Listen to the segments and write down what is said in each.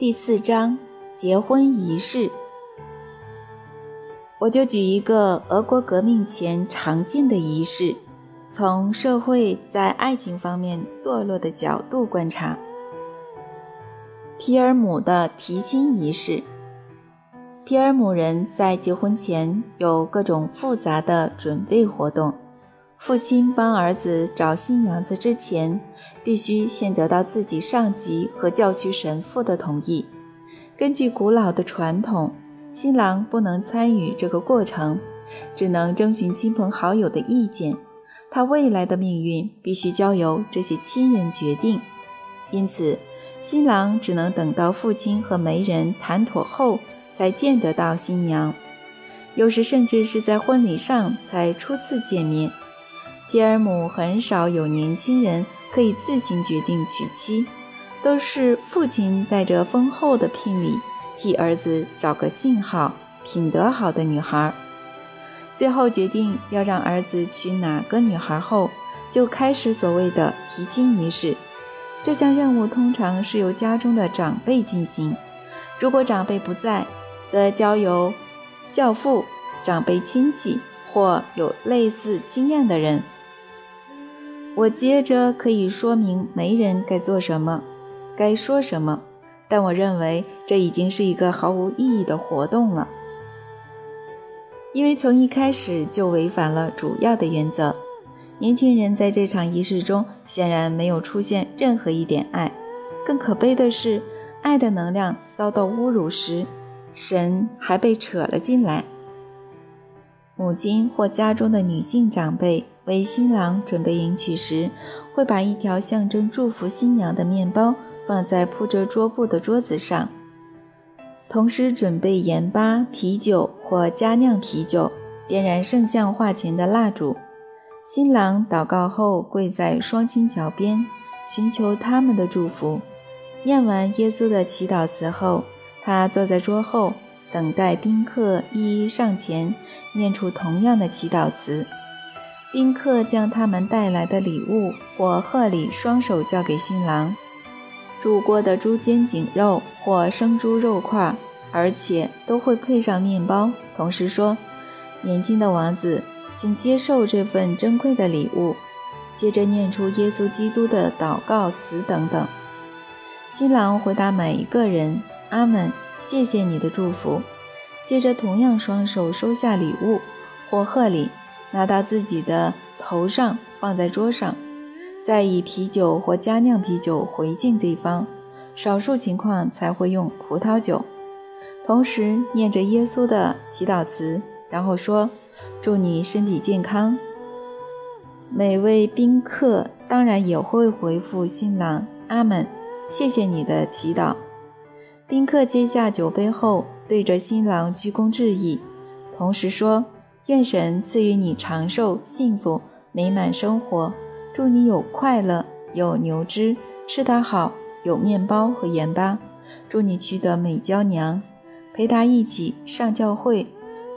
第四章结婚仪式，我就举一个俄国革命前常见的仪式，从社会在爱情方面堕落的角度观察。皮尔姆的提亲仪式，皮尔姆人在结婚前有各种复杂的准备活动。父亲帮儿子找新娘子之前，必须先得到自己上级和教区神父的同意。根据古老的传统，新郎不能参与这个过程，只能征询亲朋好友的意见。他未来的命运必须交由这些亲人决定。因此，新郎只能等到父亲和媒人谈妥后，才见得到新娘。有时甚至是在婚礼上才初次见面。皮尔姆很少有年轻人可以自行决定娶妻，都是父亲带着丰厚的聘礼替儿子找个信好、品德好的女孩。最后决定要让儿子娶哪个女孩后，就开始所谓的提亲仪式。这项任务通常是由家中的长辈进行，如果长辈不在，则交由教父、长辈亲戚或有类似经验的人。我接着可以说明媒人该做什么，该说什么，但我认为这已经是一个毫无意义的活动了，因为从一开始就违反了主要的原则。年轻人在这场仪式中显然没有出现任何一点爱，更可悲的是，爱的能量遭到侮辱时，神还被扯了进来。母亲或家中的女性长辈。为新郎准备迎娶时，会把一条象征祝福新娘的面包放在铺着桌布的桌子上，同时准备盐巴、啤酒或佳酿啤酒，点燃圣像画前的蜡烛。新郎祷告后跪在双亲脚边，寻求他们的祝福。念完耶稣的祈祷词后，他坐在桌后，等待宾客一一上前念出同样的祈祷词。宾客将他们带来的礼物或贺礼双手交给新郎，煮过的猪肩颈肉或生猪肉块，而且都会配上面包。同时说：“年轻的王子，请接受这份珍贵的礼物。”接着念出耶稣基督的祷告词等等。新郎回答每一个人：“阿门，谢谢你的祝福。”接着同样双手收下礼物或贺礼。拿到自己的头上，放在桌上，再以啤酒或加酿啤酒回敬对方。少数情况才会用葡萄酒。同时念着耶稣的祈祷词，然后说：“祝你身体健康。”每位宾客当然也会回复新郎：“阿门，谢谢你的祈祷。”宾客接下酒杯后，对着新郎鞠躬致意，同时说。愿神赐予你长寿、幸福、美满生活。祝你有快乐，有牛脂吃得好，有面包和盐巴。祝你娶得美娇娘，陪她一起上教会。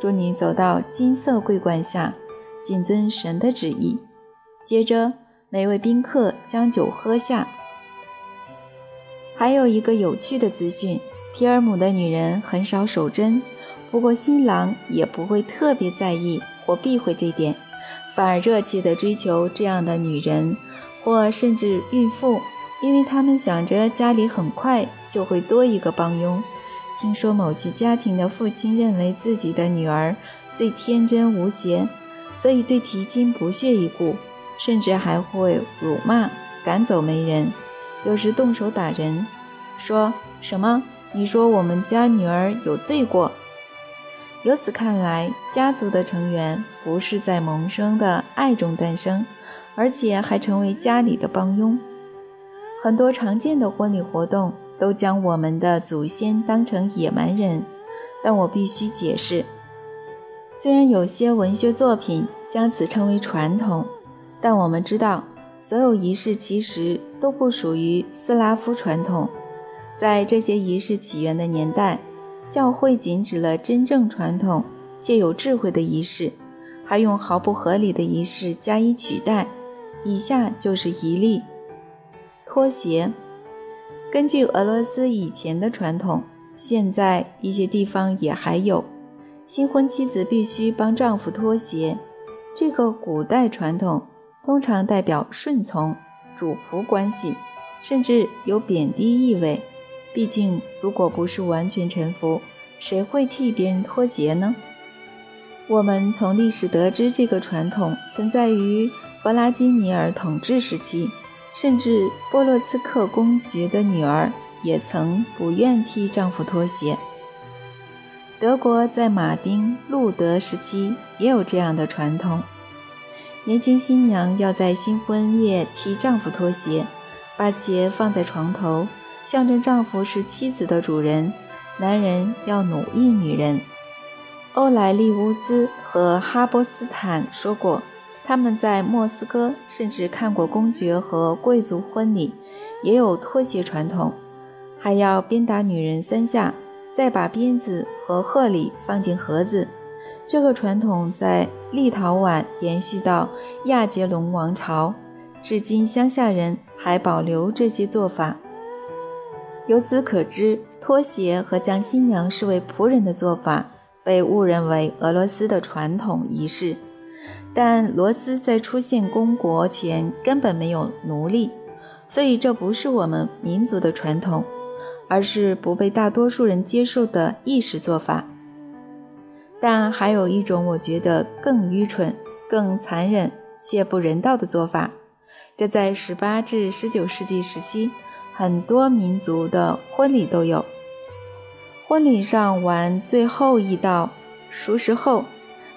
祝你走到金色桂冠下，谨遵神的旨意。接着，每位宾客将酒喝下。还有一个有趣的资讯：皮尔姆的女人很少守贞。不过，新郎也不会特别在意或避讳这点，反而热切地追求这样的女人，或甚至孕妇，因为他们想着家里很快就会多一个帮佣。听说某些家庭的父亲认为自己的女儿最天真无邪，所以对提亲不屑一顾，甚至还会辱骂、赶走媒人，有时动手打人。说什么？你说我们家女儿有罪过？由此看来，家族的成员不是在萌生的爱中诞生，而且还成为家里的帮佣。很多常见的婚礼活动都将我们的祖先当成野蛮人，但我必须解释：虽然有些文学作品将此称为传统，但我们知道，所有仪式其实都不属于斯拉夫传统。在这些仪式起源的年代。教会禁止了真正传统借有智慧的仪式，还用毫不合理的仪式加以取代。以下就是一例：脱鞋。根据俄罗斯以前的传统，现在一些地方也还有，新婚妻子必须帮丈夫脱鞋。这个古代传统通常代表顺从、主仆关系，甚至有贬低意味。毕竟，如果不是完全臣服，谁会替别人脱鞋呢？我们从历史得知，这个传统存在于弗拉基米尔统治时期，甚至波洛茨克公爵的女儿也曾不愿替丈夫脱鞋。德国在马丁·路德时期也有这样的传统：年轻新娘要在新婚夜替丈夫脱鞋，把鞋放在床头。象征丈夫是妻子的主人，男人要奴役女人。欧莱利乌斯和哈波斯坦说过，他们在莫斯科甚至看过公爵和贵族婚礼，也有脱鞋传统，还要鞭打女人三下，再把鞭子和贺礼放进盒子。这个传统在立陶宛延续到亚杰隆王朝，至今乡下人还保留这些做法。由此可知，脱鞋和将新娘视为仆人的做法被误认为俄罗斯的传统仪式。但罗斯在出现公国前根本没有奴隶，所以这不是我们民族的传统，而是不被大多数人接受的意识做法。但还有一种我觉得更愚蠢、更残忍且不人道的做法，这在18至19世纪时期。很多民族的婚礼都有。婚礼上完最后一道熟食后，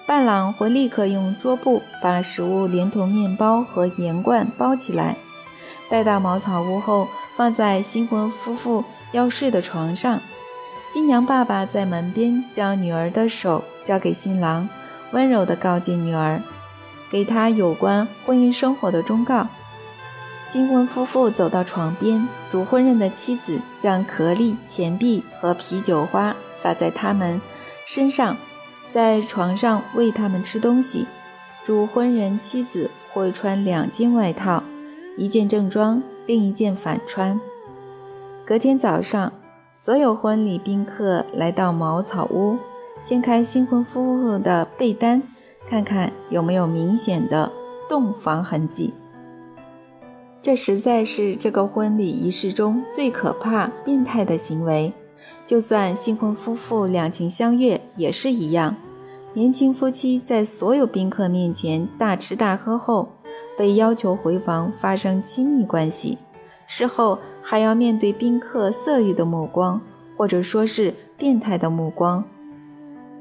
伴郎会立刻用桌布把食物连同面包和盐罐包起来，带到茅草屋后，放在新婚夫妇要睡的床上。新娘爸爸在门边将女儿的手交给新郎，温柔地告诫女儿，给她有关婚姻生活的忠告。新婚夫妇走到床边，主婚人的妻子将颗粒、钱币和啤酒花撒在他们身上，在床上喂他们吃东西。主婚人妻子会穿两件外套，一件正装，另一件反穿。隔天早上，所有婚礼宾客来到茅草屋，掀开新婚夫妇的被单，看看有没有明显的洞房痕迹。这实在是这个婚礼仪式中最可怕、变态的行为。就算新婚夫妇两情相悦，也是一样。年轻夫妻在所有宾客面前大吃大喝后，被要求回房发生亲密关系，事后还要面对宾客色欲的目光，或者说是变态的目光。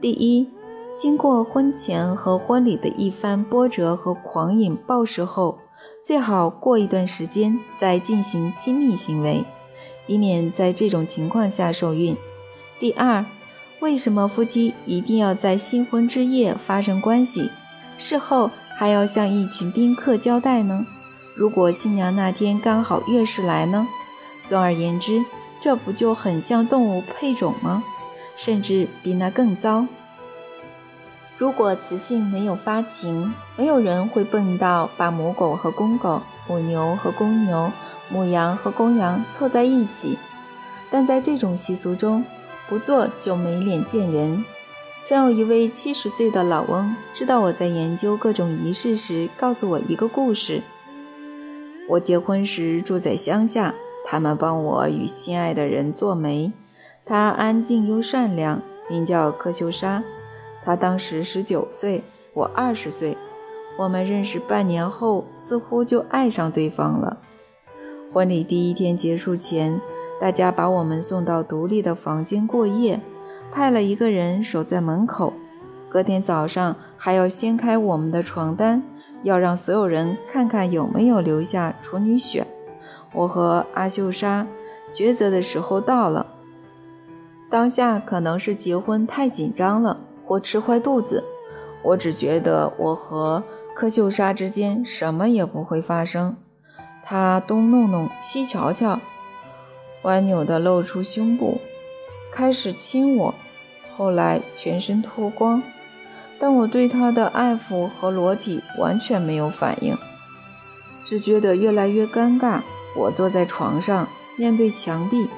第一，经过婚前和婚礼的一番波折和狂饮暴食后。最好过一段时间再进行亲密行为，以免在这种情况下受孕。第二，为什么夫妻一定要在新婚之夜发生关系，事后还要向一群宾客交代呢？如果新娘那天刚好月事来呢？总而言之，这不就很像动物配种吗？甚至比那更糟。如果雌性没有发情，没有人会笨到把母狗和公狗、母牛和公牛、母羊和公羊凑在一起。但在这种习俗中，不做就没脸见人。曾有一位七十岁的老翁，知道我在研究各种仪式时，告诉我一个故事。我结婚时住在乡下，他们帮我与心爱的人做媒。他安静又善良，名叫柯秀莎。他当时十九岁，我二十岁。我们认识半年后，似乎就爱上对方了。婚礼第一天结束前，大家把我们送到独立的房间过夜，派了一个人守在门口。隔天早上还要掀开我们的床单，要让所有人看看有没有留下处女血。我和阿秀莎抉择的时候到了。当下可能是结婚太紧张了。或吃坏肚子，我只觉得我和柯秀莎之间什么也不会发生。他东弄弄西瞧瞧，歪扭地露出胸部，开始亲我，后来全身脱光。但我对他的爱抚和裸体完全没有反应，只觉得越来越尴尬。我坐在床上，面对墙壁。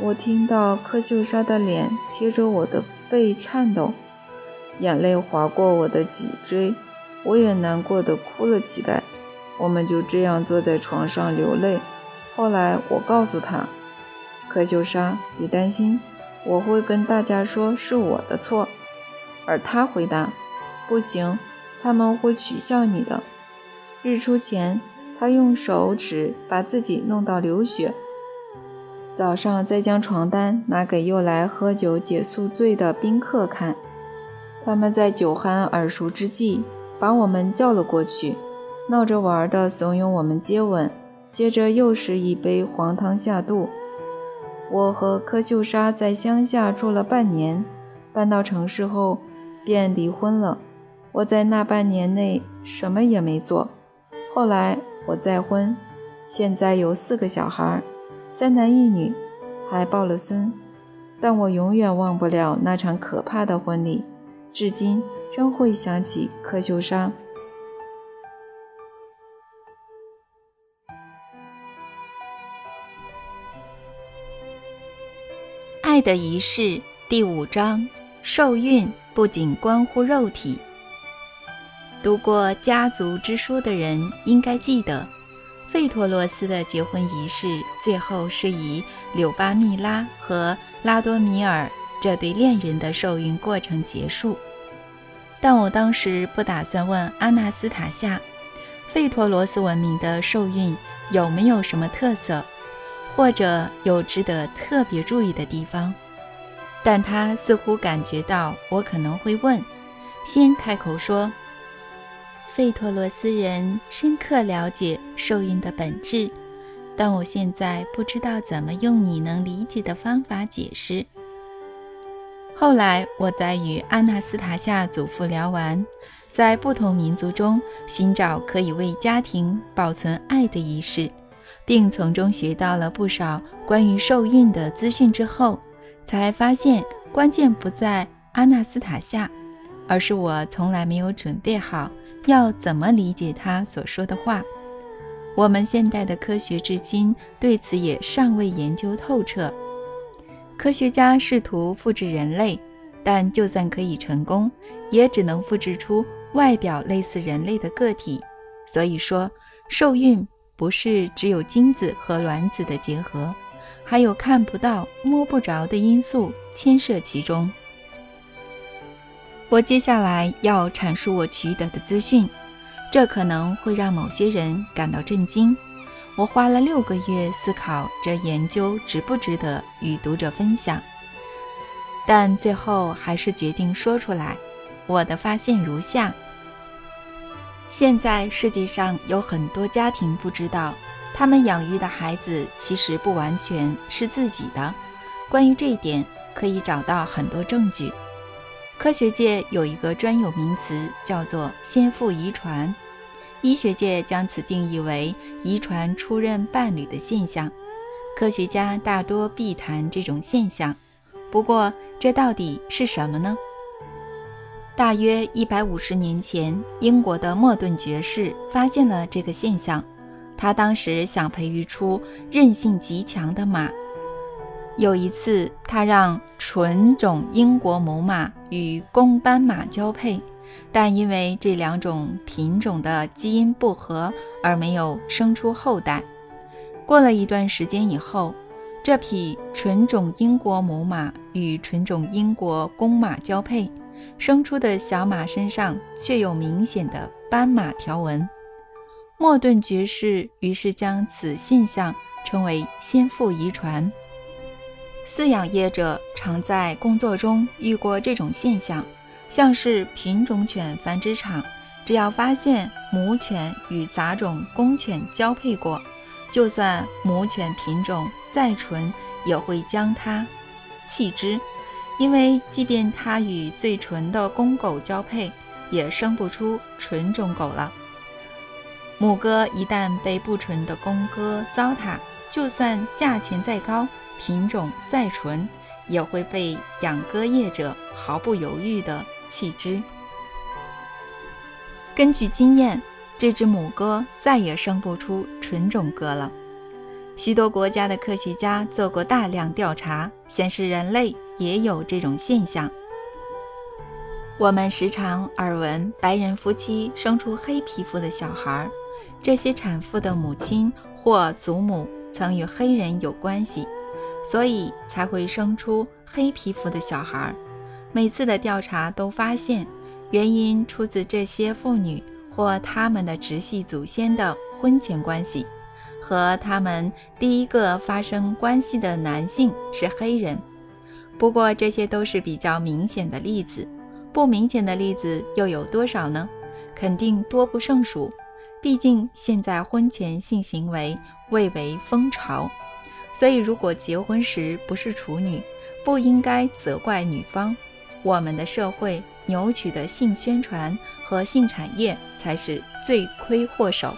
我听到柯秀莎的脸贴着我的背颤抖，眼泪划过我的脊椎，我也难过的哭了起来。我们就这样坐在床上流泪。后来我告诉他：“柯秀莎，别担心，我会跟大家说是我的错。”而他回答：“不行，他们会取笑你的。”日出前，他用手指把自己弄到流血。早上再将床单拿给又来喝酒解宿醉的宾客看，他们在酒酣耳熟之际把我们叫了过去，闹着玩的怂恿我们接吻，接着又是一杯黄汤下肚。我和柯秀莎在乡下住了半年，搬到城市后便离婚了。我在那半年内什么也没做。后来我再婚，现在有四个小孩。三男一女，还抱了孙，但我永远忘不了那场可怕的婚礼，至今仍会想起柯秀莎。爱的仪式第五章：受孕不仅关乎肉体。读过家族之书的人应该记得。费托罗斯的结婚仪式最后是以柳巴密拉和拉多米尔这对恋人的受孕过程结束。但我当时不打算问阿纳斯塔夏，费托罗斯文明的受孕有没有什么特色，或者有值得特别注意的地方。但他似乎感觉到我可能会问，先开口说。费托罗斯人深刻了解受孕的本质，但我现在不知道怎么用你能理解的方法解释。后来，我在与阿纳斯塔夏祖父聊完，在不同民族中寻找可以为家庭保存爱的仪式，并从中学到了不少关于受孕的资讯之后，才发现关键不在阿纳斯塔夏，而是我从来没有准备好。要怎么理解他所说的话？我们现代的科学至今对此也尚未研究透彻。科学家试图复制人类，但就算可以成功，也只能复制出外表类似人类的个体。所以说，受孕不是只有精子和卵子的结合，还有看不到、摸不着的因素牵涉其中。我接下来要阐述我取得的资讯，这可能会让某些人感到震惊。我花了六个月思考这研究值不值得与读者分享，但最后还是决定说出来。我的发现如下：现在世界上有很多家庭不知道，他们养育的孩子其实不完全是自己的。关于这一点，可以找到很多证据。科学界有一个专有名词，叫做先父遗传。医学界将此定义为遗传出任伴侣的现象。科学家大多避谈这种现象。不过，这到底是什么呢？大约一百五十年前，英国的莫顿爵士发现了这个现象。他当时想培育出韧性极强的马。有一次，他让纯种英国母马与公斑马交配，但因为这两种品种的基因不合而没有生出后代。过了一段时间以后，这匹纯种英国母马与纯种英国公马交配，生出的小马身上却有明显的斑马条纹。莫顿爵士于是将此现象称为先父遗传。饲养业者常在工作中遇过这种现象，像是品种犬繁殖场，只要发现母犬与杂种公犬交配过，就算母犬品种再纯，也会将它弃之，因为即便它与最纯的公狗交配，也生不出纯种狗了。母鸽一旦被不纯的公鸽糟蹋，就算价钱再高。品种再纯，也会被养鸽业者毫不犹豫地弃之。根据经验，这只母鸽再也生不出纯种鸽了。许多国家的科学家做过大量调查，显示人类也有这种现象。我们时常耳闻白人夫妻生出黑皮肤的小孩，这些产妇的母亲或祖母曾与黑人有关系，所以才会生出黑皮肤的小孩。每次的调查都发现，原因出自这些妇女或他们的直系祖先的婚前关系，和他们第一个发生关系的男性是黑人。不过这些都是比较明显的例子。不明显的例子又有多少呢？肯定多不胜数。毕竟现在婚前性行为蔚为风潮，所以如果结婚时不是处女，不应该责怪女方。我们的社会扭曲的性宣传和性产业才是罪魁祸首。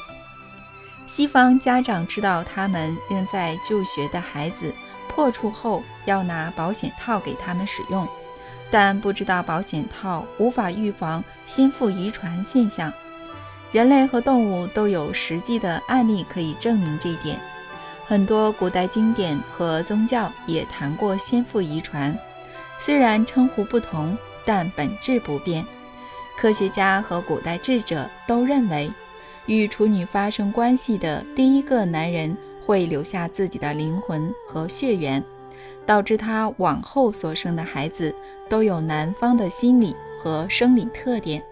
西方家长知道他们仍在就学的孩子破处后，要拿保险套给他们使用。但不知道保险套无法预防先父遗传现象，人类和动物都有实际的案例可以证明这一点。很多古代经典和宗教也谈过先父遗传，虽然称呼不同，但本质不变。科学家和古代智者都认为，与处女发生关系的第一个男人会留下自己的灵魂和血缘。导致他往后所生的孩子都有男方的心理和生理特点。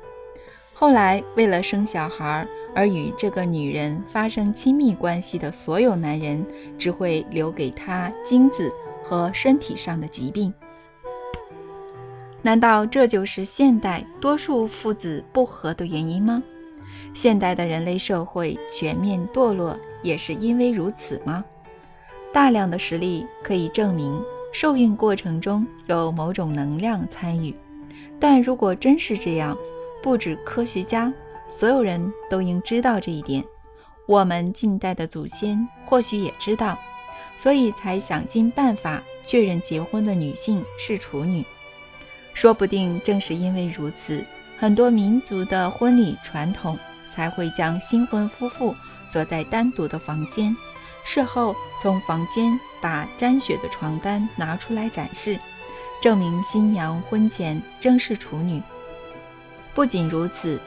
后来为了生小孩而与这个女人发生亲密关系的所有男人，只会留给他精子和身体上的疾病。难道这就是现代多数父子不和的原因吗？现代的人类社会全面堕落也是因为如此吗？大量的实例可以证明，受孕过程中有某种能量参与。但如果真是这样，不止科学家，所有人都应知道这一点。我们近代的祖先或许也知道，所以才想尽办法确认结婚的女性是处女。说不定正是因为如此，很多民族的婚礼传统才会将新婚夫妇锁在单独的房间。事后从房间把沾血的床单拿出来展示，证明新娘婚前仍是处女。不仅如此，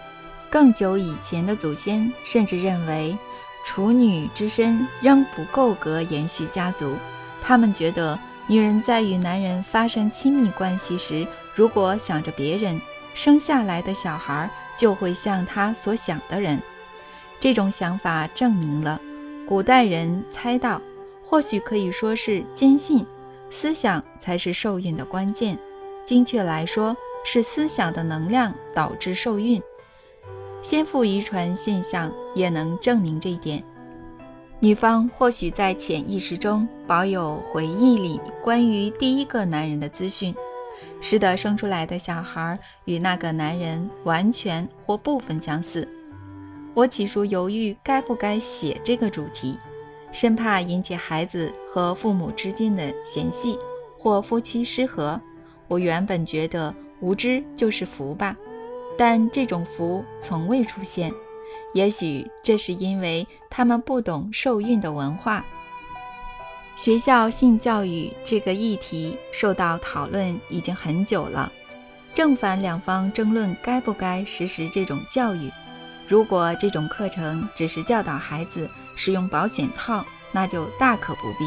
更久以前的祖先甚至认为，处女之身仍不够格延续家族。他们觉得，女人在与男人发生亲密关系时，如果想着别人，生下来的小孩就会像他所想的人。这种想法证明了。古代人猜到，或许可以说是坚信，思想才是受孕的关键。精确来说，是思想的能量导致受孕。先父遗传现象也能证明这一点。女方或许在潜意识中保有回忆里关于第一个男人的资讯，使得生出来的小孩与那个男人完全或部分相似。我起初犹豫该不该写这个主题，生怕引起孩子和父母之间的嫌隙或夫妻失和。我原本觉得无知就是福吧，但这种福从未出现。也许这是因为他们不懂受孕的文化。学校性教育这个议题受到讨论已经很久了，正反两方争论该不该实施这种教育。如果这种课程只是教导孩子使用保险套，那就大可不必；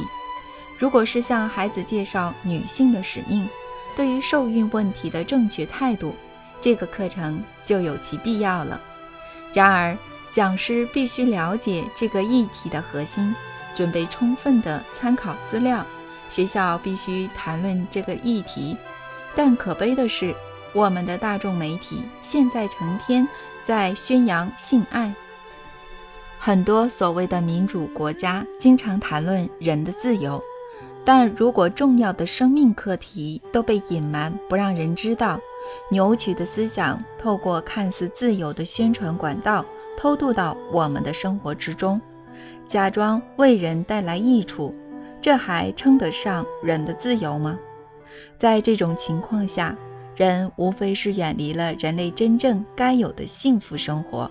如果是向孩子介绍女性的使命，对于受孕问题的正确态度，这个课程就有其必要了。然而，讲师必须了解这个议题的核心，准备充分的参考资料。学校必须谈论这个议题，但可悲的是，我们的大众媒体现在成天。在宣扬性爱，很多所谓的民主国家经常谈论人的自由，但如果重要的生命课题都被隐瞒，不让人知道，扭曲的思想透过看似自由的宣传管道偷渡到我们的生活之中，假装为人带来益处，这还称得上人的自由吗？在这种情况下。人无非是远离了人类真正该有的幸福生活，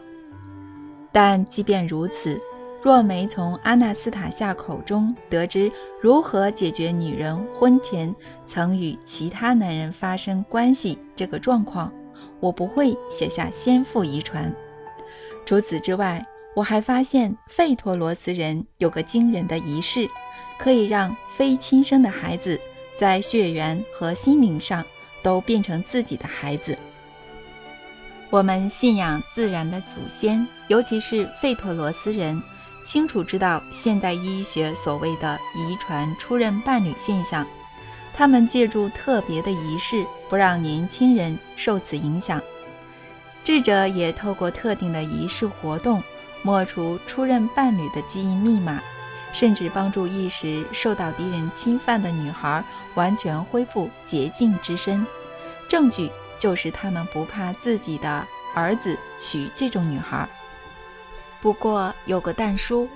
但即便如此，若没从阿纳斯塔夏口中得知如何解决女人婚前曾与其他男人发生关系这个状况，我不会写下先父遗传。除此之外，我还发现费托罗斯人有个惊人的仪式，可以让非亲生的孩子在血缘和心灵上都变成自己的孩子。我们信仰自然的祖先，尤其是费托罗斯人。清楚知道现代医学所谓的遗传出任伴侣现象，他们借助特别的仪式，不让年轻人受此影响。智者也透过特定的仪式活动，抹除出任伴侣的基因密码，甚至帮助一时受到敌人侵犯的女孩完全恢复洁净之身。证据就是他们不怕自己的儿子娶这种女孩。不过有个但书，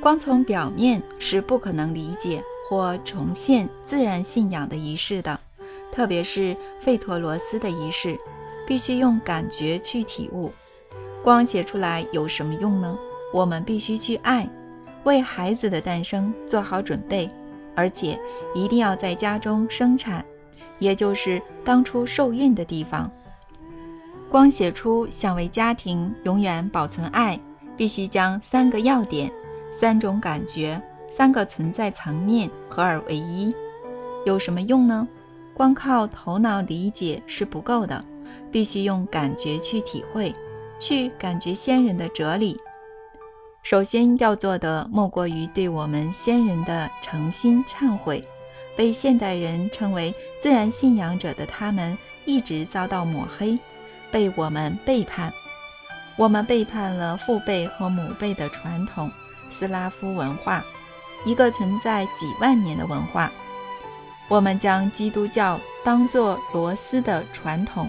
光从表面是不可能理解或重现自然信仰的仪式的，特别是费托罗斯的仪式，必须用感觉去体悟。光写出来有什么用呢？我们必须去爱，为孩子的诞生做好准备，而且一定要在家中生产，也就是当初受孕的地方。光写出想为家庭永远保存爱。必须将三个要点、三种感觉、三个存在层面合二为一，有什么用呢？光靠头脑理解是不够的，必须用感觉去体会，去感觉先人的哲理。首先要做的，莫过于对我们先人的诚心忏悔。被现代人称为自然信仰者的他们，一直遭到抹黑，被我们背叛。我们背叛了父辈和母辈的传统斯拉夫文化，一个存在几万年的文化。我们将基督教当作罗斯的传统，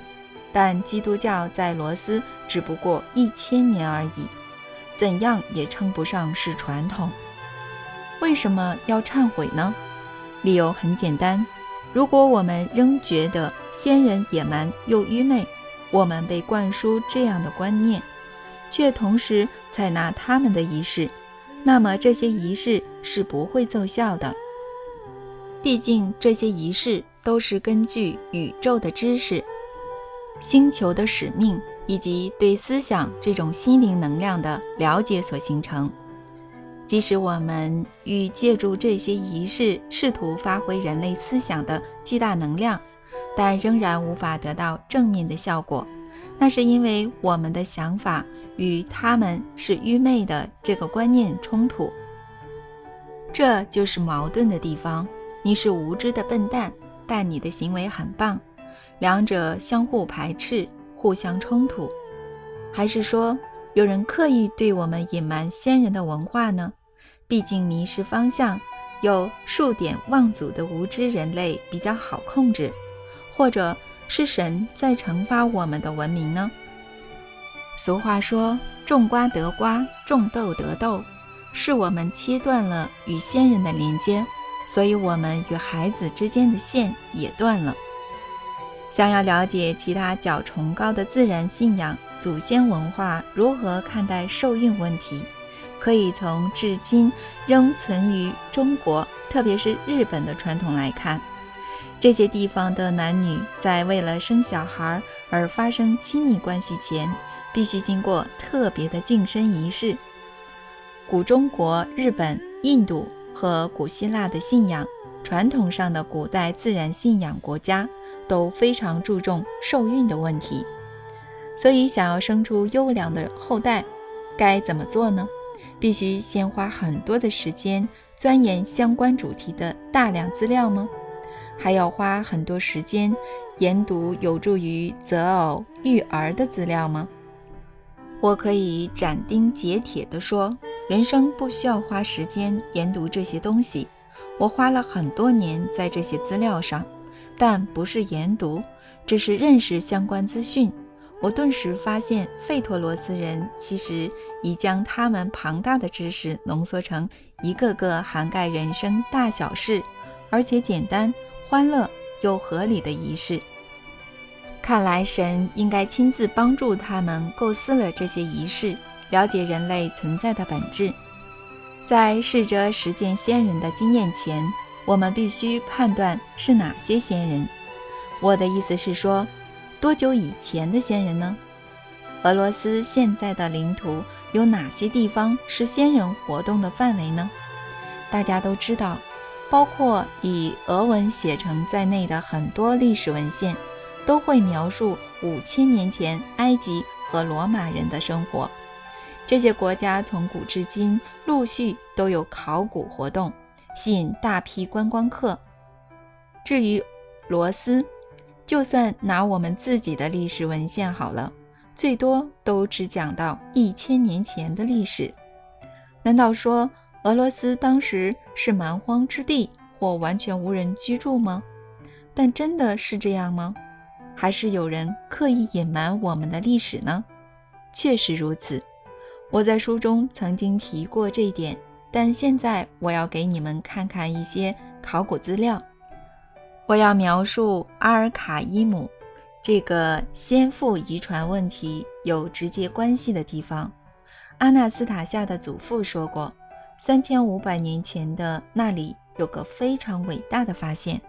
但基督教在罗斯只不过一千年而已，怎样也称不上是传统。为什么要忏悔呢？理由很简单：如果我们仍觉得先人野蛮又愚昧，我们被灌输这样的观念。却同时采纳他们的仪式，那么这些仪式是不会奏效的。毕竟这些仪式都是根据宇宙的知识、星球的使命以及对思想这种心灵能量的了解所形成。即使我们欲借助这些仪式试图发挥人类思想的巨大能量，但仍然无法得到正面的效果。那是因为我们的想法。与他们是愚昧的这个观念冲突，这就是矛盾的地方。你是无知的笨蛋，但你的行为很棒，两者相互排斥，互相冲突。还是说有人刻意对我们隐瞒先人的文化呢？毕竟迷失方向、有数典忘祖的无知人类比较好控制，或者是神在惩罚我们的文明呢？俗话说：“种瓜得瓜，种豆得豆。”是我们切断了与先人的连接，所以我们与孩子之间的线也断了。想要了解其他较崇高的自然信仰、祖先文化如何看待受孕问题，可以从至今仍存于中国，特别是日本的传统来看。这些地方的男女在为了生小孩而发生亲密关系前。必须经过特别的净身仪式。古中国、日本、印度和古希腊的信仰传统上的古代自然信仰国家都非常注重受孕的问题，所以想要生出优良的后代，该怎么做呢？必须先花很多的时间钻研相关主题的大量资料吗？还要花很多时间研读有助于择偶育儿的资料吗？我可以斩钉截铁地说，人生不需要花时间研读这些东西。我花了很多年在这些资料上，但不是研读，只是认识相关资讯。我顿时发现，费托罗斯人其实已将他们庞大的知识浓缩成一个个涵盖人生大小事，而且简单、欢乐又合理的仪式。看来神应该亲自帮助他们构思了这些仪式，了解人类存在的本质。在试着实践先人的经验前，我们必须判断是哪些先人。我的意思是说，多久以前的先人呢？俄罗斯现在的领土有哪些地方是先人活动的范围呢？大家都知道，包括以俄文写成在内的很多历史文献，都会描述五千年前埃及和罗马人的生活。这些国家从古至今陆续都有考古活动，吸引大批观光客。至于罗斯，就算拿我们自己的历史文献好了。最多都只讲到一千年前的历史，难道说俄罗斯当时是蛮荒之地或完全无人居住吗？但真的是这样吗？还是有人刻意隐瞒我们的历史呢？确实如此，我在书中曾经提过这一点，但现在我要给你们看看一些考古资料，我要描述阿尔卡伊姆。这个先父遗传问题有直接关系的地方，阿纳斯塔夏的祖父说过，三千五百年前的那里有个非常伟大的发现。